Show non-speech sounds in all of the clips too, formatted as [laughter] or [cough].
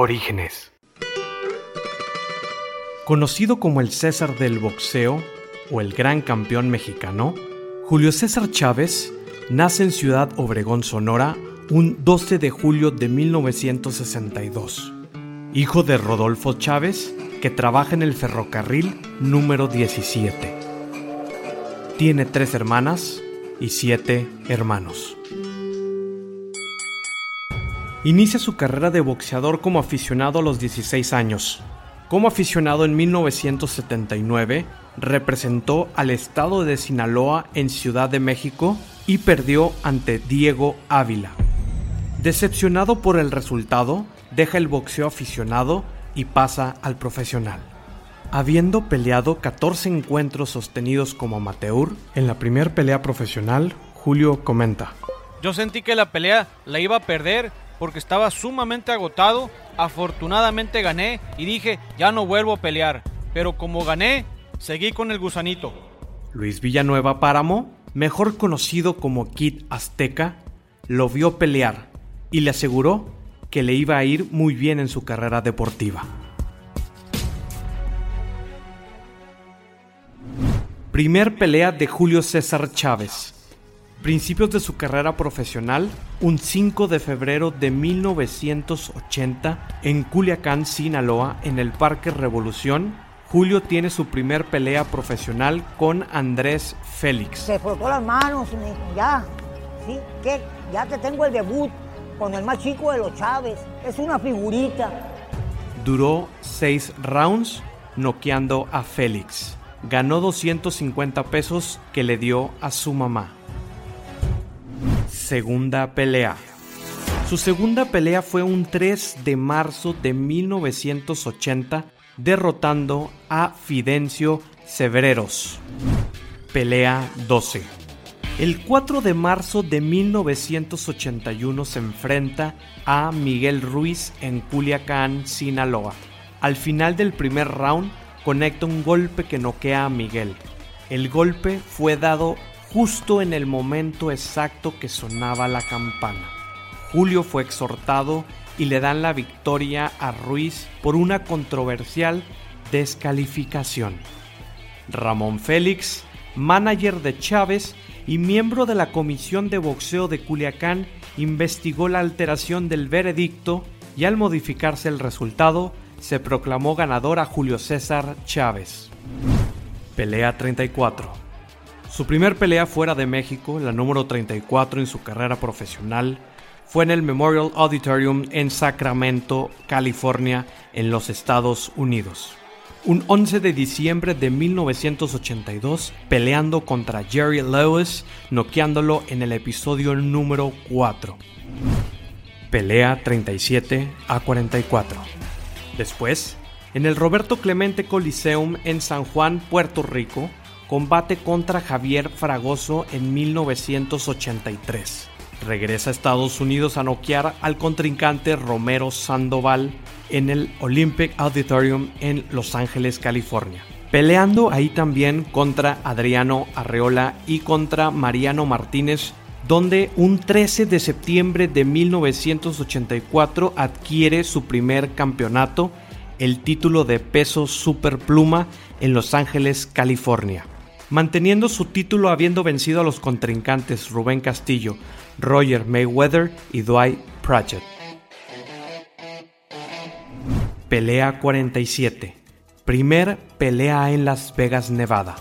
Orígenes. Conocido como el César del boxeo o el gran campeón mexicano, Julio César Chávez nace en Ciudad Obregón, Sonora, un 12 de julio de 1962. Hijo de Rodolfo Chávez, que trabaja en el ferrocarril número 17. Tiene tres hermanas y siete hermanos. Inicia su carrera de boxeador como aficionado a los 16 años. Como aficionado en 1979, representó al estado de Sinaloa en Ciudad de México y perdió ante Diego Ávila. Decepcionado por el resultado, deja el boxeo aficionado y pasa al profesional. Habiendo peleado 14 encuentros sostenidos como amateur, en la primera pelea profesional, Julio comenta. Yo sentí que la pelea la iba a perder porque estaba sumamente agotado. Afortunadamente gané y dije, ya no vuelvo a pelear. Pero como gané, seguí con el gusanito. Luis Villanueva Páramo, mejor conocido como Kid Azteca, lo vio pelear y le aseguró que le iba a ir muy bien en su carrera deportiva. Primer pelea de Julio César Chávez. Principios de su carrera profesional, un 5 de febrero de 1980, en Culiacán, Sinaloa, en el Parque Revolución, Julio tiene su primer pelea profesional con Andrés Félix. Se frotó las manos y me dijo, ya, ¿sí? ¿Qué? Ya te tengo el debut con el más chico de los Chávez. Es una figurita. Duró seis rounds noqueando a Félix ganó 250 pesos que le dio a su mamá. Segunda pelea. Su segunda pelea fue un 3 de marzo de 1980 derrotando a Fidencio Severeros. Pelea 12. El 4 de marzo de 1981 se enfrenta a Miguel Ruiz en Culiacán, Sinaloa. Al final del primer round conecta un golpe que noquea a Miguel. El golpe fue dado justo en el momento exacto que sonaba la campana. Julio fue exhortado y le dan la victoria a Ruiz por una controversial descalificación. Ramón Félix, manager de Chávez y miembro de la Comisión de Boxeo de Culiacán, investigó la alteración del veredicto y al modificarse el resultado, se proclamó ganador a Julio César Chávez. Pelea 34. Su primer pelea fuera de México, la número 34 en su carrera profesional, fue en el Memorial Auditorium en Sacramento, California, en los Estados Unidos. Un 11 de diciembre de 1982, peleando contra Jerry Lewis, noqueándolo en el episodio número 4. Pelea 37 a 44. Después, en el Roberto Clemente Coliseum en San Juan, Puerto Rico, combate contra Javier Fragoso en 1983. Regresa a Estados Unidos a noquear al contrincante Romero Sandoval en el Olympic Auditorium en Los Ángeles, California. Peleando ahí también contra Adriano Arreola y contra Mariano Martínez, donde un 13 de septiembre de 1984 adquiere su primer campeonato, el título de peso superpluma en Los Ángeles, California. Manteniendo su título habiendo vencido a los contrincantes Rubén Castillo, Roger Mayweather y Dwight Pratchett. Pelea 47. Primer pelea en Las Vegas, Nevada.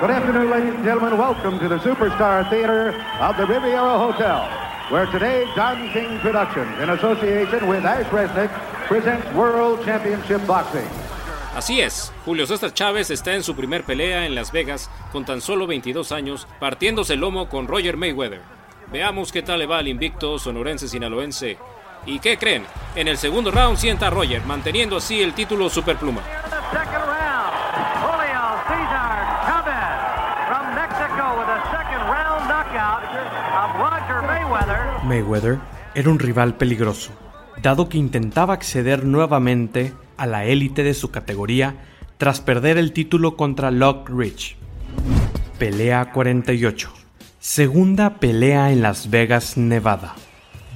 Good afternoon, ladies and gentlemen. Welcome to the Superstar Theater of the Riviera Hotel, where today Don King Productions, in association with Ash Resnick, presents World Championship Boxing. Así es, Julio César Chávez está en su primer pelea en Las Vegas con tan solo 22 años, partiéndose el lomo con Roger Mayweather. Veamos qué tal le va al invicto sonorense sinaloense. ¿Y qué creen? En el segundo round sienta a Roger, manteniendo así el título superpluma. Mayweather era un rival peligroso, dado que intentaba acceder nuevamente a la élite de su categoría tras perder el título contra Lock Rich. Pelea 48. Segunda pelea en Las Vegas, Nevada.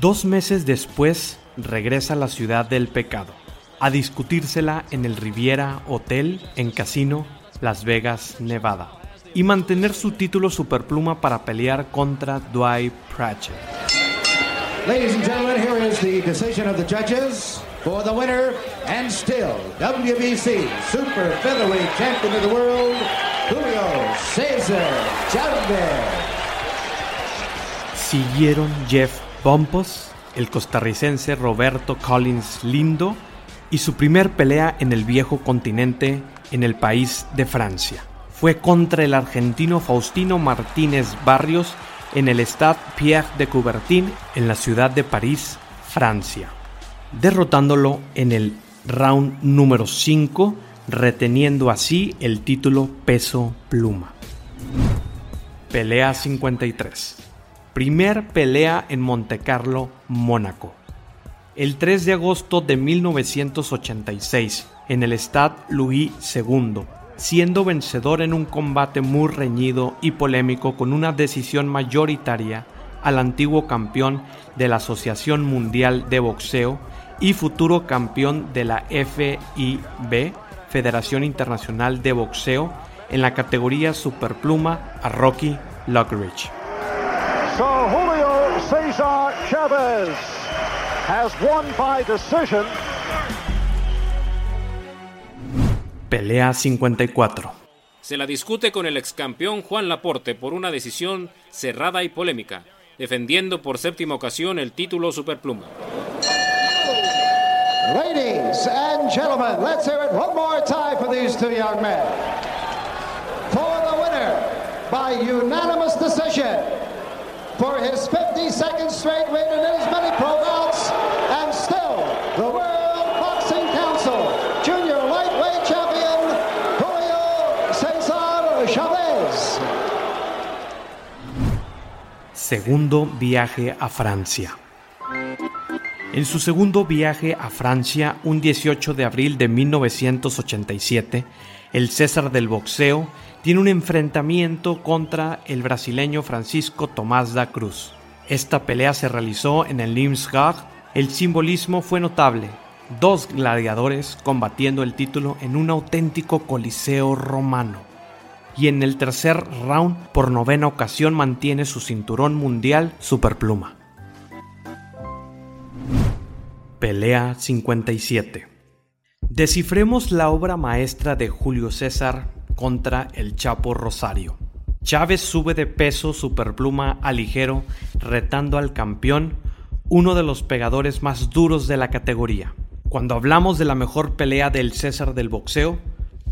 Dos meses después regresa a la ciudad del pecado, a discutírsela en el Riviera Hotel en Casino, Las Vegas, Nevada, y mantener su título superpluma para pelear contra Dwight Pratchett. Ladies and gentlemen, here is the decision of the judges for the winner and still WBC Super Featherweight Champion of the World, Julio Cesar Chavez. Siguieron Jeff Bumpos, el costarricense Roberto Collins Lindo y su primer pelea en el viejo continente en el país de Francia. Fue contra el argentino Faustino Martínez Barrios en el Stade Pierre de Coubertin en la ciudad de París, Francia, derrotándolo en el round número 5, reteniendo así el título peso pluma. Pelea 53. Primer pelea en Montecarlo, Mónaco. El 3 de agosto de 1986, en el Stade Louis II, siendo vencedor en un combate muy reñido y polémico con una decisión mayoritaria al antiguo campeón de la Asociación Mundial de Boxeo y futuro campeón de la FIB, Federación Internacional de Boxeo, en la categoría superpluma a Rocky Lockridge. So Julio Cesar Chavez has won by decision. Pelea 54. Se la discute con el ex campeón Juan Laporte por una decisión cerrada y polémica, defendiendo por séptima ocasión el título superpluma. Ladies and gentlemen, let's hear it one more time for these two young men. For the winner, by unanimous decision, for his 52nd straight win in as many pro bouts, and still the World Boxing Council Junior Lightweight Champion, Julio Cesar Chavez. Segundo viaje a Francia. En su segundo viaje a Francia, un 18 de abril de 1987, el César del boxeo tiene un enfrentamiento contra el brasileño Francisco Tomás da Cruz. Esta pelea se realizó en el Limsgard. El simbolismo fue notable. Dos gladiadores combatiendo el título en un auténtico coliseo romano. Y en el tercer round, por novena ocasión, mantiene su cinturón mundial superpluma. Pelea 57. Descifremos la obra maestra de Julio César contra el Chapo Rosario. Chávez sube de peso superpluma a ligero, retando al campeón, uno de los pegadores más duros de la categoría. Cuando hablamos de la mejor pelea del César del boxeo,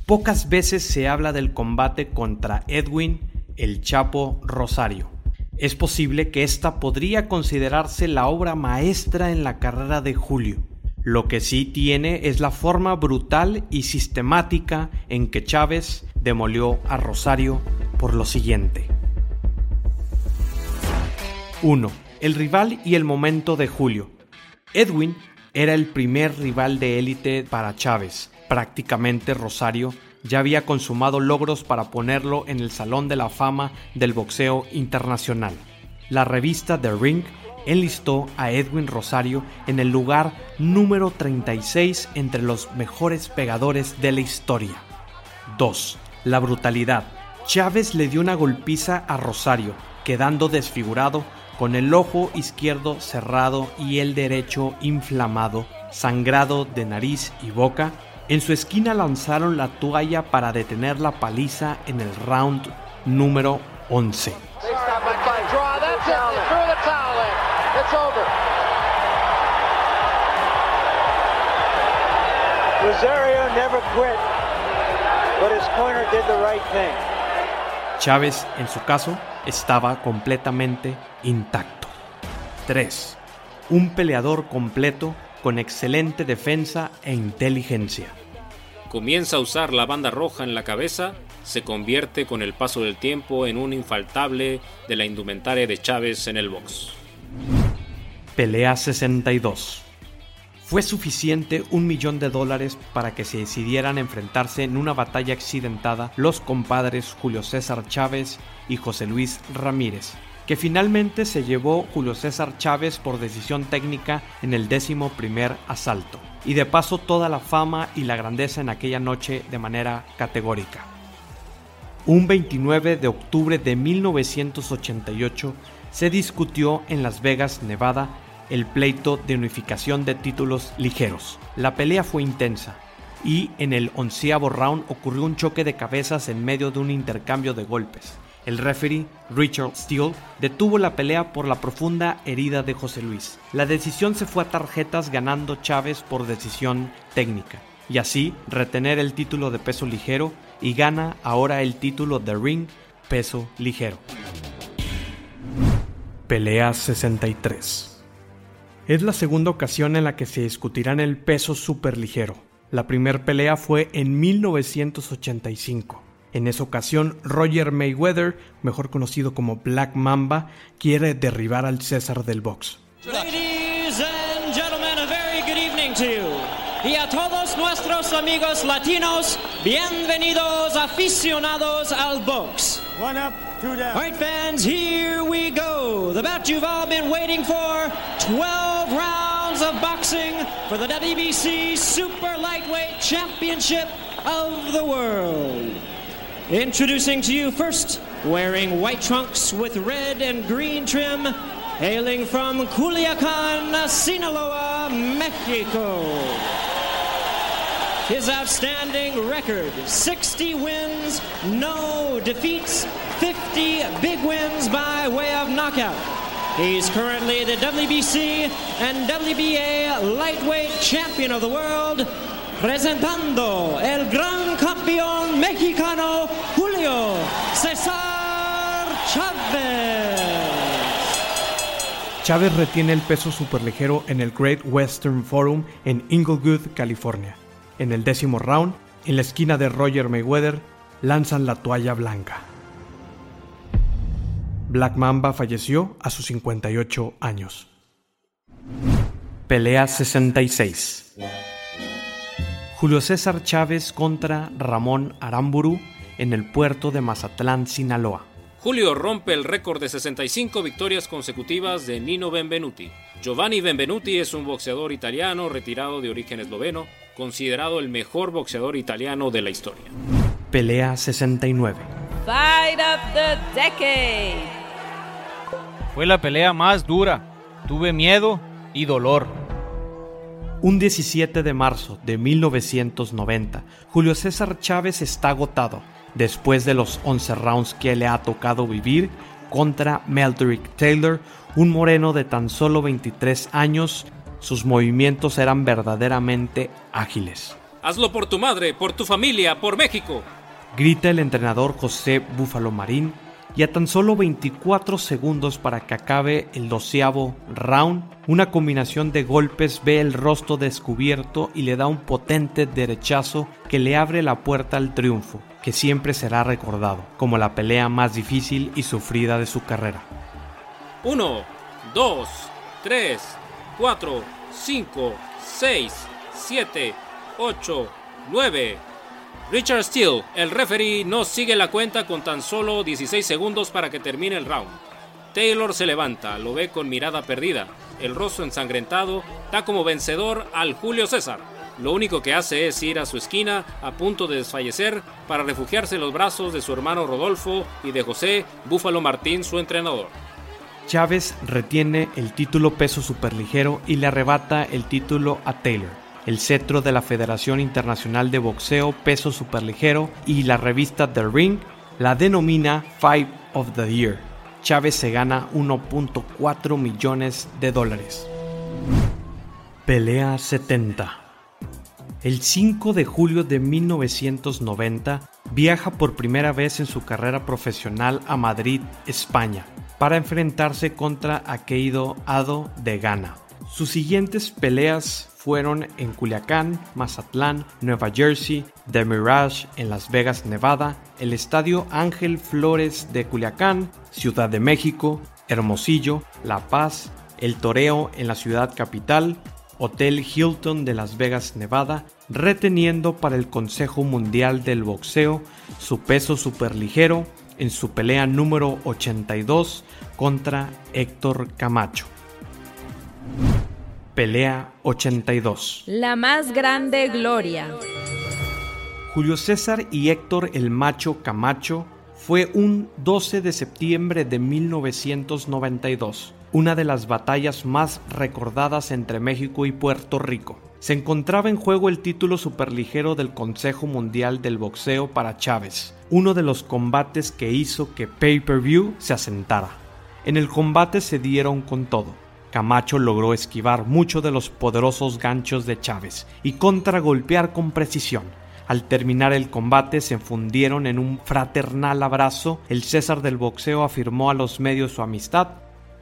pocas veces se habla del combate contra Edwin el Chapo Rosario. Es posible que esta podría considerarse la obra maestra en la carrera de Julio. Lo que sí tiene es la forma brutal y sistemática en que Chávez demolió a Rosario por lo siguiente. 1. El rival y el momento de Julio. Edwin era el primer rival de élite para Chávez. Prácticamente Rosario ya había consumado logros para ponerlo en el Salón de la Fama del Boxeo Internacional. La revista The Ring enlistó a Edwin Rosario en el lugar número 36 entre los mejores pegadores de la historia. 2. La brutalidad. Chávez le dio una golpiza a Rosario, quedando desfigurado con el ojo izquierdo cerrado y el derecho inflamado, sangrado de nariz y boca. En su esquina lanzaron la toalla para detener la paliza en el round número 11. Rosario never quit, but his corner did the right thing. Chávez, en su caso, estaba completamente intacto. 3. Un peleador completo con excelente defensa e inteligencia. Comienza a usar la banda roja en la cabeza, se convierte con el paso del tiempo en un infaltable de la indumentaria de Chávez en el box. Pelea 62. Fue suficiente un millón de dólares para que se decidieran enfrentarse en una batalla accidentada los compadres Julio César Chávez y José Luis Ramírez. Que finalmente se llevó Julio César Chávez por decisión técnica en el décimo primer asalto, y de paso toda la fama y la grandeza en aquella noche de manera categórica. Un 29 de octubre de 1988 se discutió en Las Vegas, Nevada, el pleito de unificación de títulos ligeros. La pelea fue intensa y en el onceavo round ocurrió un choque de cabezas en medio de un intercambio de golpes. El referee, Richard Steele, detuvo la pelea por la profunda herida de José Luis. La decisión se fue a tarjetas ganando Chávez por decisión técnica, y así retener el título de peso ligero y gana ahora el título de ring peso ligero. Pelea 63 Es la segunda ocasión en la que se discutirá en el peso superligero. La primera pelea fue en 1985. En esa ocasión, Roger Mayweather, mejor conocido como Black Mamba, quiere derribar al César del box. Ladies and gentlemen, a very good evening to you. Y a todos nuestros amigos latinos, bienvenidos aficionados al box. One up, two down. All right, fans, here we go. The bout you've all been waiting for 12 rounds of boxing for the WBC Super Lightweight Championship of the World. Introducing to you first, wearing white trunks with red and green trim, hailing from Culiacan, Sinaloa, Mexico. His outstanding record 60 wins, no defeats, 50 big wins by way of knockout. He's currently the WBC and WBA lightweight champion of the world, presentando el gran campeón mexicano Julio César Chávez. Chávez retiene el peso superligero en el Great Western Forum en Inglewood, California. En el décimo round, en la esquina de Roger Mayweather, lanzan la toalla blanca. Black Mamba falleció a sus 58 años. Pelea 66. Julio César Chávez contra Ramón Aramburu en el puerto de Mazatlán, Sinaloa. Julio rompe el récord de 65 victorias consecutivas de Nino Benvenuti. Giovanni Benvenuti es un boxeador italiano retirado de origen esloveno, considerado el mejor boxeador italiano de la historia. Pelea 69. Fight of the decade. Fue la pelea más dura. Tuve miedo y dolor. Un 17 de marzo de 1990, Julio César Chávez está agotado después de los 11 rounds que le ha tocado vivir contra Meldrick Taylor, un moreno de tan solo 23 años. Sus movimientos eran verdaderamente ágiles. Hazlo por tu madre, por tu familia, por México. Grita el entrenador José Búfalo Marín y a tan solo 24 segundos para que acabe el doceavo round, una combinación de golpes ve el rostro descubierto y le da un potente derechazo que le abre la puerta al triunfo, que siempre será recordado como la pelea más difícil y sufrida de su carrera. 1, 2, 3, 4, 5, 6, 7, 8, 9. Richard Steele, el referee, no sigue la cuenta con tan solo 16 segundos para que termine el round. Taylor se levanta, lo ve con mirada perdida, el rostro ensangrentado, da como vencedor al Julio César. Lo único que hace es ir a su esquina a punto de desfallecer para refugiarse en los brazos de su hermano Rodolfo y de José Búfalo Martín, su entrenador. Chávez retiene el título peso superligero y le arrebata el título a Taylor. El cetro de la Federación Internacional de Boxeo peso superligero y la revista The Ring la denomina Fight of the Year. Chávez se gana 1.4 millones de dólares. Pelea 70. El 5 de julio de 1990 viaja por primera vez en su carrera profesional a Madrid, España, para enfrentarse contra Akeido Ado de Ghana. Sus siguientes peleas fueron en Culiacán, Mazatlán, Nueva Jersey, The Mirage en Las Vegas, Nevada, el Estadio Ángel Flores de Culiacán, Ciudad de México, Hermosillo, La Paz, El Toreo en la ciudad capital, Hotel Hilton de Las Vegas, Nevada, reteniendo para el Consejo Mundial del Boxeo su peso superligero en su pelea número 82 contra Héctor Camacho. Pelea 82. La más grande gloria. Julio César y Héctor el Macho Camacho fue un 12 de septiembre de 1992, una de las batallas más recordadas entre México y Puerto Rico. Se encontraba en juego el título superligero del Consejo Mundial del Boxeo para Chávez, uno de los combates que hizo que Pay-Per-View se asentara. En el combate se dieron con todo. Camacho logró esquivar muchos de los poderosos ganchos de Chávez y contragolpear con precisión. Al terminar el combate se fundieron en un fraternal abrazo, el César del boxeo afirmó a los medios su amistad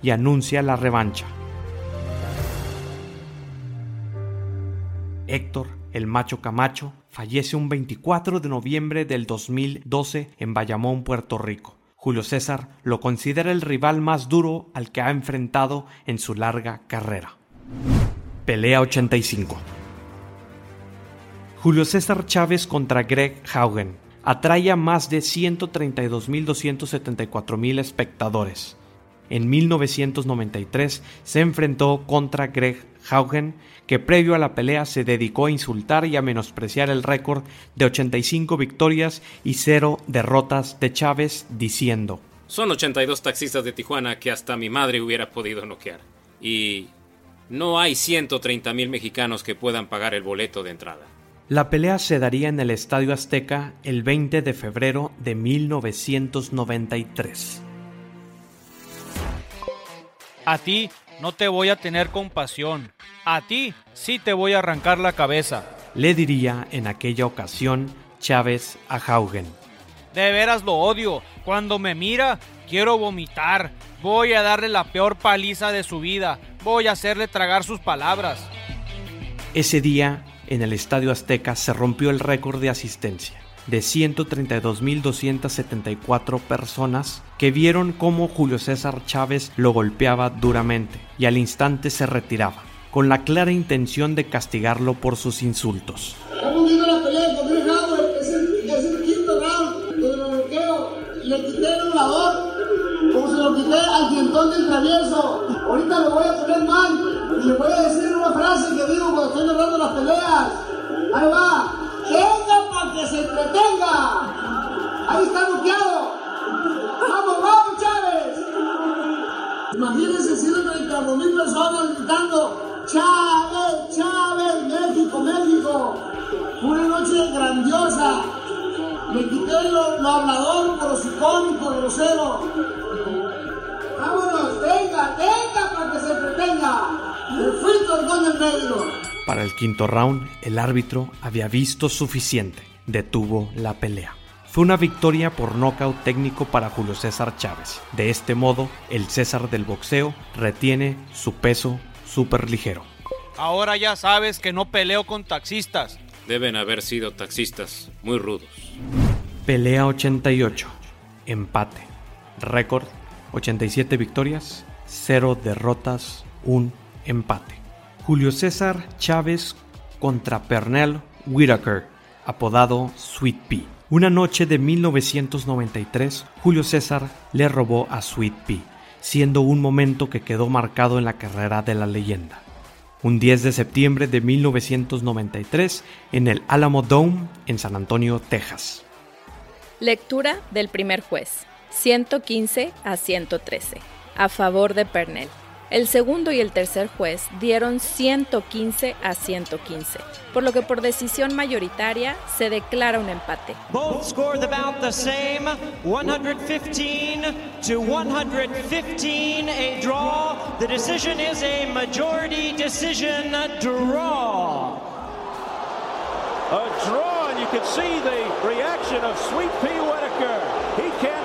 y anuncia la revancha. Héctor, el macho Camacho, fallece un 24 de noviembre del 2012 en Bayamón, Puerto Rico. Julio César lo considera el rival más duro al que ha enfrentado en su larga carrera. Pelea 85. Julio César Chávez contra Greg Haugen atrae a más de 132.274.000 espectadores. En 1993 se enfrentó contra Greg Haugen, que previo a la pelea se dedicó a insultar y a menospreciar el récord de 85 victorias y 0 derrotas de Chávez, diciendo: Son 82 taxistas de Tijuana que hasta mi madre hubiera podido noquear. Y no hay 130 mil mexicanos que puedan pagar el boleto de entrada. La pelea se daría en el Estadio Azteca el 20 de febrero de 1993. A ti no te voy a tener compasión. A ti sí te voy a arrancar la cabeza. Le diría en aquella ocasión Chávez a Haugen. De veras lo odio. Cuando me mira, quiero vomitar. Voy a darle la peor paliza de su vida. Voy a hacerle tragar sus palabras. Ese día, en el Estadio Azteca, se rompió el récord de asistencia de 132.274 personas que vieron cómo Julio César Chávez lo golpeaba duramente y al instante se retiraba, con la clara intención de castigarlo por sus insultos. Al dientón del travieso. Ahorita lo voy a poner mal y le voy a decir una frase que digo cuando estoy narrando las peleas. Ahí va. Que se entretenga. Ahí está bloqueado. Vamos, vamos, Chávez. Imagínense 130 mil personas gritando Chávez, Chávez, México, México. Una noche grandiosa. Me quité lo, hablador, grosicónico, grosero. Vámonos, venga, venga para que se entretenga. El. Para el quinto round, el árbitro había visto suficiente. Detuvo la pelea. Fue una victoria por nocaut técnico para Julio César Chávez. De este modo, el César del boxeo retiene su peso súper ligero. Ahora ya sabes que no peleo con taxistas. Deben haber sido taxistas muy rudos. Pelea 88. Empate. Récord 87 victorias, 0 derrotas, 1 empate. Julio César Chávez contra Pernell Whitaker, apodado Sweet Pea. Una noche de 1993, Julio César le robó a Sweet Pea, siendo un momento que quedó marcado en la carrera de la leyenda. Un 10 de septiembre de 1993 en el Alamo Dome en San Antonio, Texas. Lectura del primer juez, 115 a 113, a favor de Pernell. El segundo y el tercer juez dieron 115 a 115, por lo que por decisión mayoritaria se declara un empate. Both scored about the same, 115 to 115, a draw. The decision is a majority decision draw. A draw, and you can see the reaction of Sweet Pea Whitaker. He can't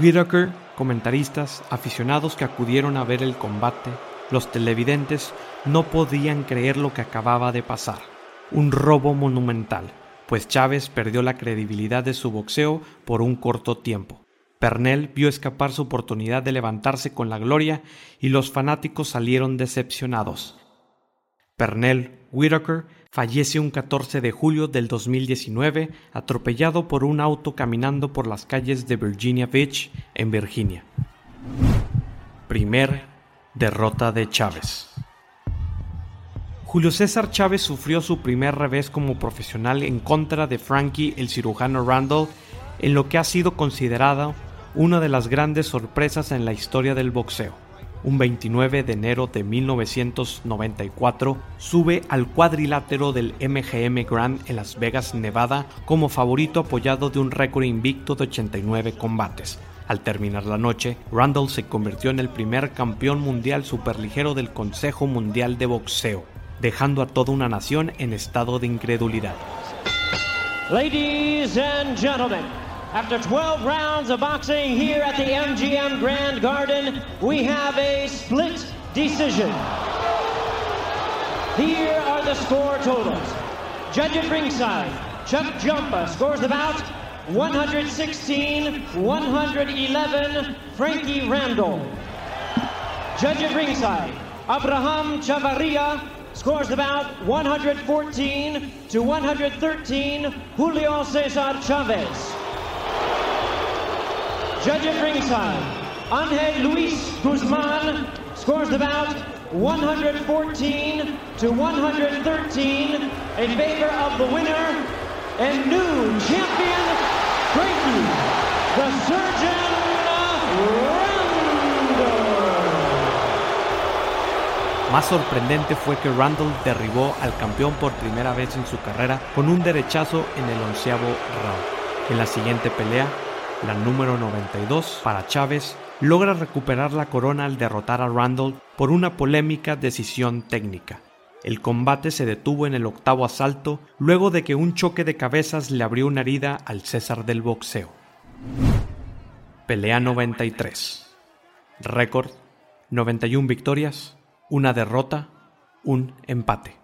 Whitaker, comentaristas, aficionados que acudieron a ver el combate, los televidentes no podían creer lo que acababa de pasar. Un robo monumental, pues Chávez perdió la credibilidad de su boxeo por un corto tiempo. Pernell vio escapar su oportunidad de levantarse con la gloria y los fanáticos salieron decepcionados. Pernell Whitaker fallece un 14 de julio del 2019 atropellado por un auto caminando por las calles de Virginia Beach, en Virginia. Primer derrota de Chávez. Julio César Chávez sufrió su primer revés como profesional en contra de Frankie el cirujano Randall en lo que ha sido considerado una de las grandes sorpresas en la historia del boxeo. Un 29 de enero de 1994 sube al cuadrilátero del MGM Grand en Las Vegas, Nevada, como favorito apoyado de un récord invicto de 89 combates. Al terminar la noche, Randall se convirtió en el primer campeón mundial superligero del Consejo Mundial de Boxeo, dejando a toda una nación en estado de incredulidad. Ladies and gentlemen, after 12 rounds of boxing here at the MGM Grand Garden, we have a split decision. Here are the score totals. Judge at ringside, Chuck Jumpa scores the bout 116 111, Frankie Randall. Judge at ringside, Abraham Chavarria scores the bout 114 to 113, Julio Cesar Chavez. Judge at ringside, Angel Luis Guzman scores the bout 114 to 113 in favor of the winner and new champion Frankie, the Surgeon Randall. Más sorprendente fue que Randall derribó al campeón por primera vez en su carrera con un derechazo en el onceavo round. En la siguiente pelea, la número 92 para Chávez, logra recuperar la corona al derrotar a Randall por una polémica decisión técnica. El combate se detuvo en el octavo asalto luego de que un choque de cabezas le abrió una herida al César del boxeo. Pelea 93. Récord 91 victorias, una derrota, un empate.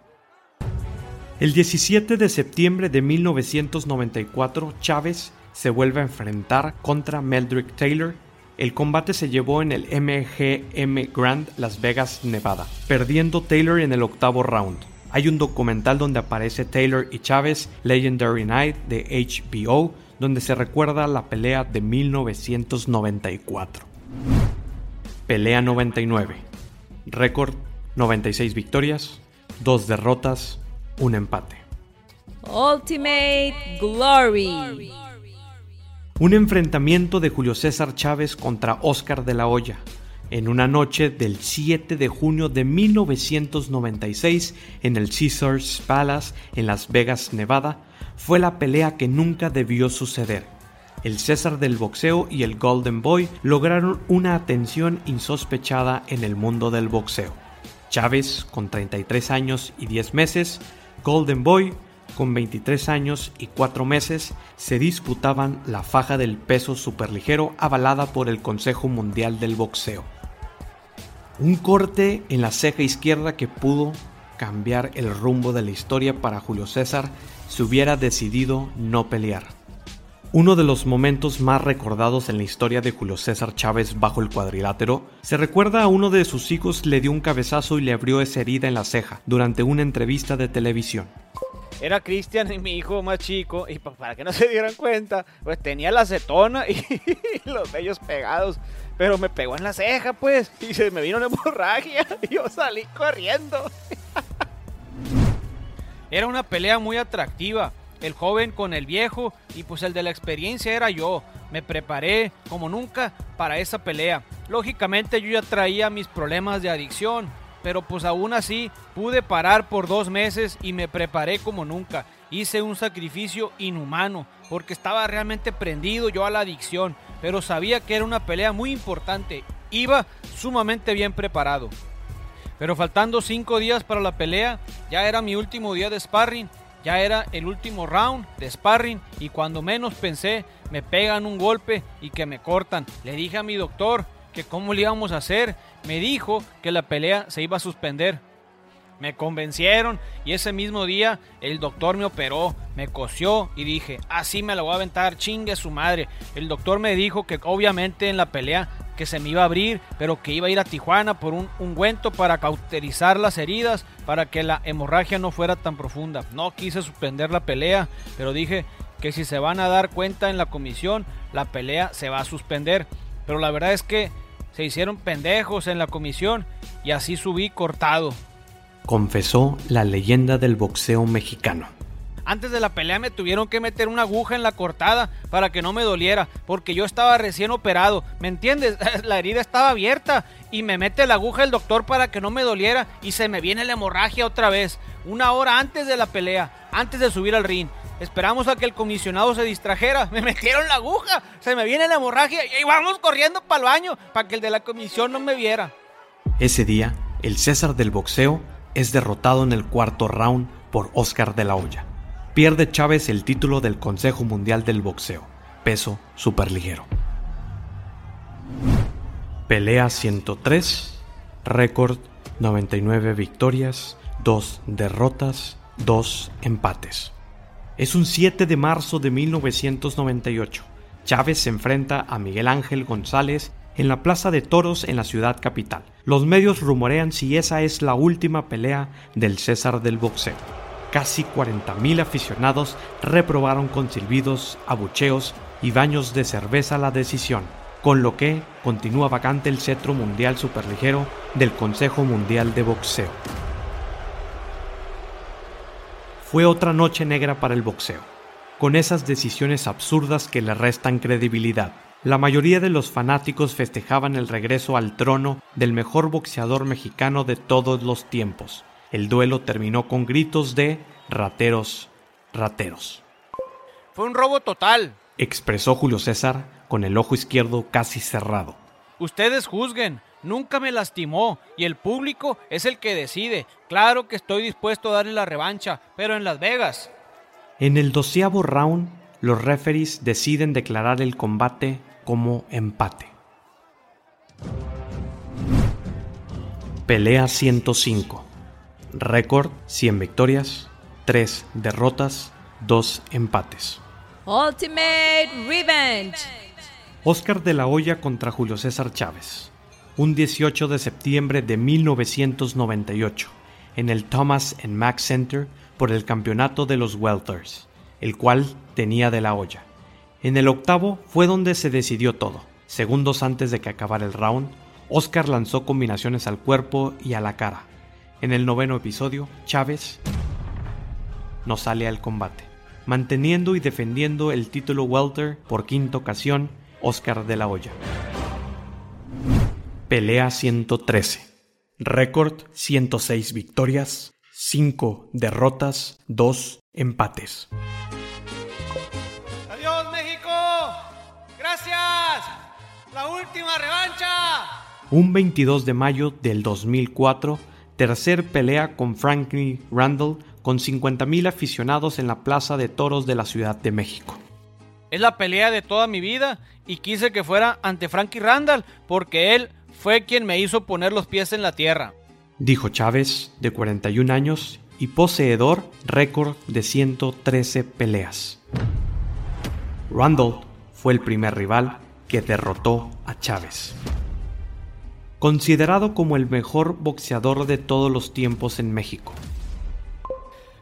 El 17 de septiembre de 1994, Chávez se vuelve a enfrentar contra Meldrick Taylor. El combate se llevó en el MGM Grand Las Vegas, Nevada, perdiendo Taylor en el octavo round. Hay un documental donde aparece Taylor y Chávez, Legendary Night de HBO, donde se recuerda la pelea de 1994. Pelea 99. Récord 96 victorias, 2 derrotas, un empate. Ultimate Glory. Un enfrentamiento de Julio César Chávez contra Oscar de la Hoya en una noche del 7 de junio de 1996 en el Caesars Palace en Las Vegas, Nevada, fue la pelea que nunca debió suceder. El César del boxeo y el Golden Boy lograron una atención insospechada en el mundo del boxeo. Chávez, con 33 años y 10 meses, Golden Boy, con 23 años y 4 meses, se disputaban la faja del peso superligero avalada por el Consejo Mundial del Boxeo. Un corte en la ceja izquierda que pudo cambiar el rumbo de la historia para Julio César si hubiera decidido no pelear. Uno de los momentos más recordados en la historia de Julio César Chávez bajo el cuadrilátero se recuerda a uno de sus hijos le dio un cabezazo y le abrió esa herida en la ceja durante una entrevista de televisión. Era Cristian y mi hijo más chico y para que no [laughs] se dieran cuenta, pues tenía la acetona y [laughs] los vellos pegados, pero me pegó en la ceja pues y se me vino una hemorragia [laughs] y yo salí corriendo. Era una pelea muy atractiva el joven con el viejo y pues el de la experiencia era yo. Me preparé como nunca para esa pelea. Lógicamente yo ya traía mis problemas de adicción, pero pues aún así pude parar por dos meses y me preparé como nunca. Hice un sacrificio inhumano porque estaba realmente prendido yo a la adicción, pero sabía que era una pelea muy importante. Iba sumamente bien preparado. Pero faltando cinco días para la pelea, ya era mi último día de sparring ya era el último round de sparring y cuando menos pensé me pegan un golpe y que me cortan. Le dije a mi doctor que cómo le íbamos a hacer. Me dijo que la pelea se iba a suspender. Me convencieron y ese mismo día el doctor me operó, me cosió y dije, así me la voy a aventar, chingue su madre. El doctor me dijo que obviamente en la pelea que se me iba a abrir, pero que iba a ir a Tijuana por un ungüento para cauterizar las heridas, para que la hemorragia no fuera tan profunda. No quise suspender la pelea, pero dije que si se van a dar cuenta en la comisión, la pelea se va a suspender. Pero la verdad es que se hicieron pendejos en la comisión y así subí cortado. Confesó la leyenda del boxeo mexicano. Antes de la pelea me tuvieron que meter una aguja en la cortada para que no me doliera, porque yo estaba recién operado, ¿me entiendes? [laughs] La herida estaba abierta y me mete la aguja el doctor para que no me doliera y se me viene la hemorragia otra vez, una hora antes de la pelea, antes de subir al ring. Esperamos a que el comisionado se distrajera. [laughs] Me metieron la aguja. Se me viene la hemorragia y vamos corriendo para el baño para que el de la comisión no me viera. Ese día, el César del boxeo es derrotado en el cuarto round por Oscar de la Hoya pierde Chávez el título del Consejo Mundial del Boxeo, peso superligero. Pelea 103, récord 99 victorias, 2 derrotas, 2 empates. Es un 7 de marzo de 1998. Chávez se enfrenta a Miguel Ángel González en la Plaza de Toros en la ciudad capital. Los medios rumorean si esa es la última pelea del César del boxeo casi 40.000 aficionados reprobaron con silbidos, abucheos y baños de cerveza la decisión, con lo que continúa vacante el cetro mundial superligero del Consejo Mundial de Boxeo. Fue otra noche negra para el boxeo, con esas decisiones absurdas que le restan credibilidad. La mayoría de los fanáticos festejaban el regreso al trono del mejor boxeador mexicano de todos los tiempos, el duelo terminó con gritos de rateros, rateros. Fue un robo total, expresó Julio César con el ojo izquierdo casi cerrado. Ustedes juzguen, nunca me lastimó y el público es el que decide. Claro que estoy dispuesto a darle la revancha, pero en Las Vegas. En el doceavo round, los referees deciden declarar el combate como empate. Pelea 105. Récord 100 victorias, 3 derrotas, 2 empates. Ultimate Revenge. Oscar de la Hoya contra Julio César Chávez. Un 18 de septiembre de 1998 en el Thomas and Mack Center por el campeonato de los Welters, el cual tenía de la Hoya. En el octavo fue donde se decidió todo. Segundos antes de que acabara el round, Oscar lanzó combinaciones al cuerpo y a la cara, en el noveno episodio, Chávez no sale al combate, manteniendo y defendiendo el título welter por quinta ocasión, Oscar de la Hoya. Pelea 113. Récord 106 victorias, 5 derrotas, 2 empates. ¡Adiós México! ¡Gracias! ¡La última revancha! Un 22 de mayo del 2004, tercer pelea con Frankie Randall con 50.000 aficionados en la Plaza de Toros de la Ciudad de México. Es la pelea de toda mi vida y quise que fuera ante Frankie Randall porque él fue quien me hizo poner los pies en la tierra. Dijo Chávez, de 41 años y poseedor récord de 113 peleas. Randall fue el primer rival que derrotó a Chávez considerado como el mejor boxeador de todos los tiempos en México.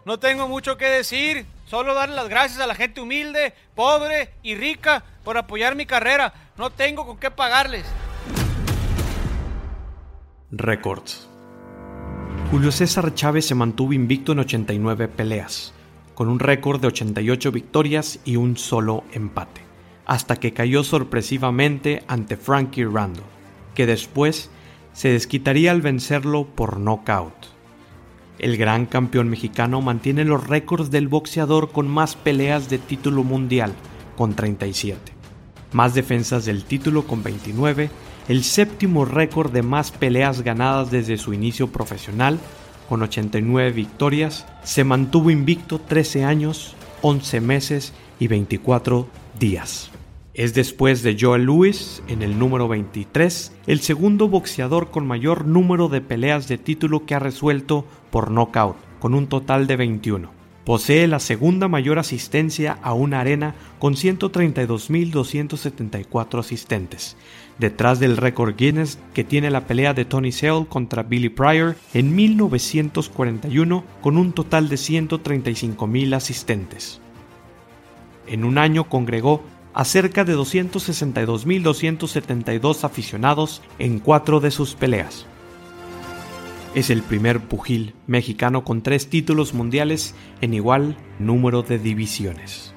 No tengo mucho que decir, solo darle las gracias a la gente humilde, pobre y rica por apoyar mi carrera. No tengo con qué pagarles. Records. Julio César Chávez se mantuvo invicto en 89 peleas, con un récord de 88 victorias y un solo empate, hasta que cayó sorpresivamente ante Frankie Randall que después se desquitaría al vencerlo por nocaut. El gran campeón mexicano mantiene los récords del boxeador con más peleas de título mundial, con 37. Más defensas del título con 29, el séptimo récord de más peleas ganadas desde su inicio profesional, con 89 victorias, se mantuvo invicto 13 años, 11 meses y 24 días. Es después de Joel Lewis, en el número 23, el segundo boxeador con mayor número de peleas de título que ha resuelto por knockout, con un total de 21. Posee la segunda mayor asistencia a una arena con 132.274 asistentes, detrás del récord Guinness que tiene la pelea de Tony Sale contra Billy Pryor en 1941 con un total de 135.000 asistentes. En un año congregó a cerca de 262.272 aficionados en cuatro de sus peleas. Es el primer pugil mexicano con tres títulos mundiales en igual número de divisiones.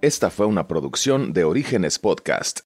Esta fue una producción de Orígenes Podcast.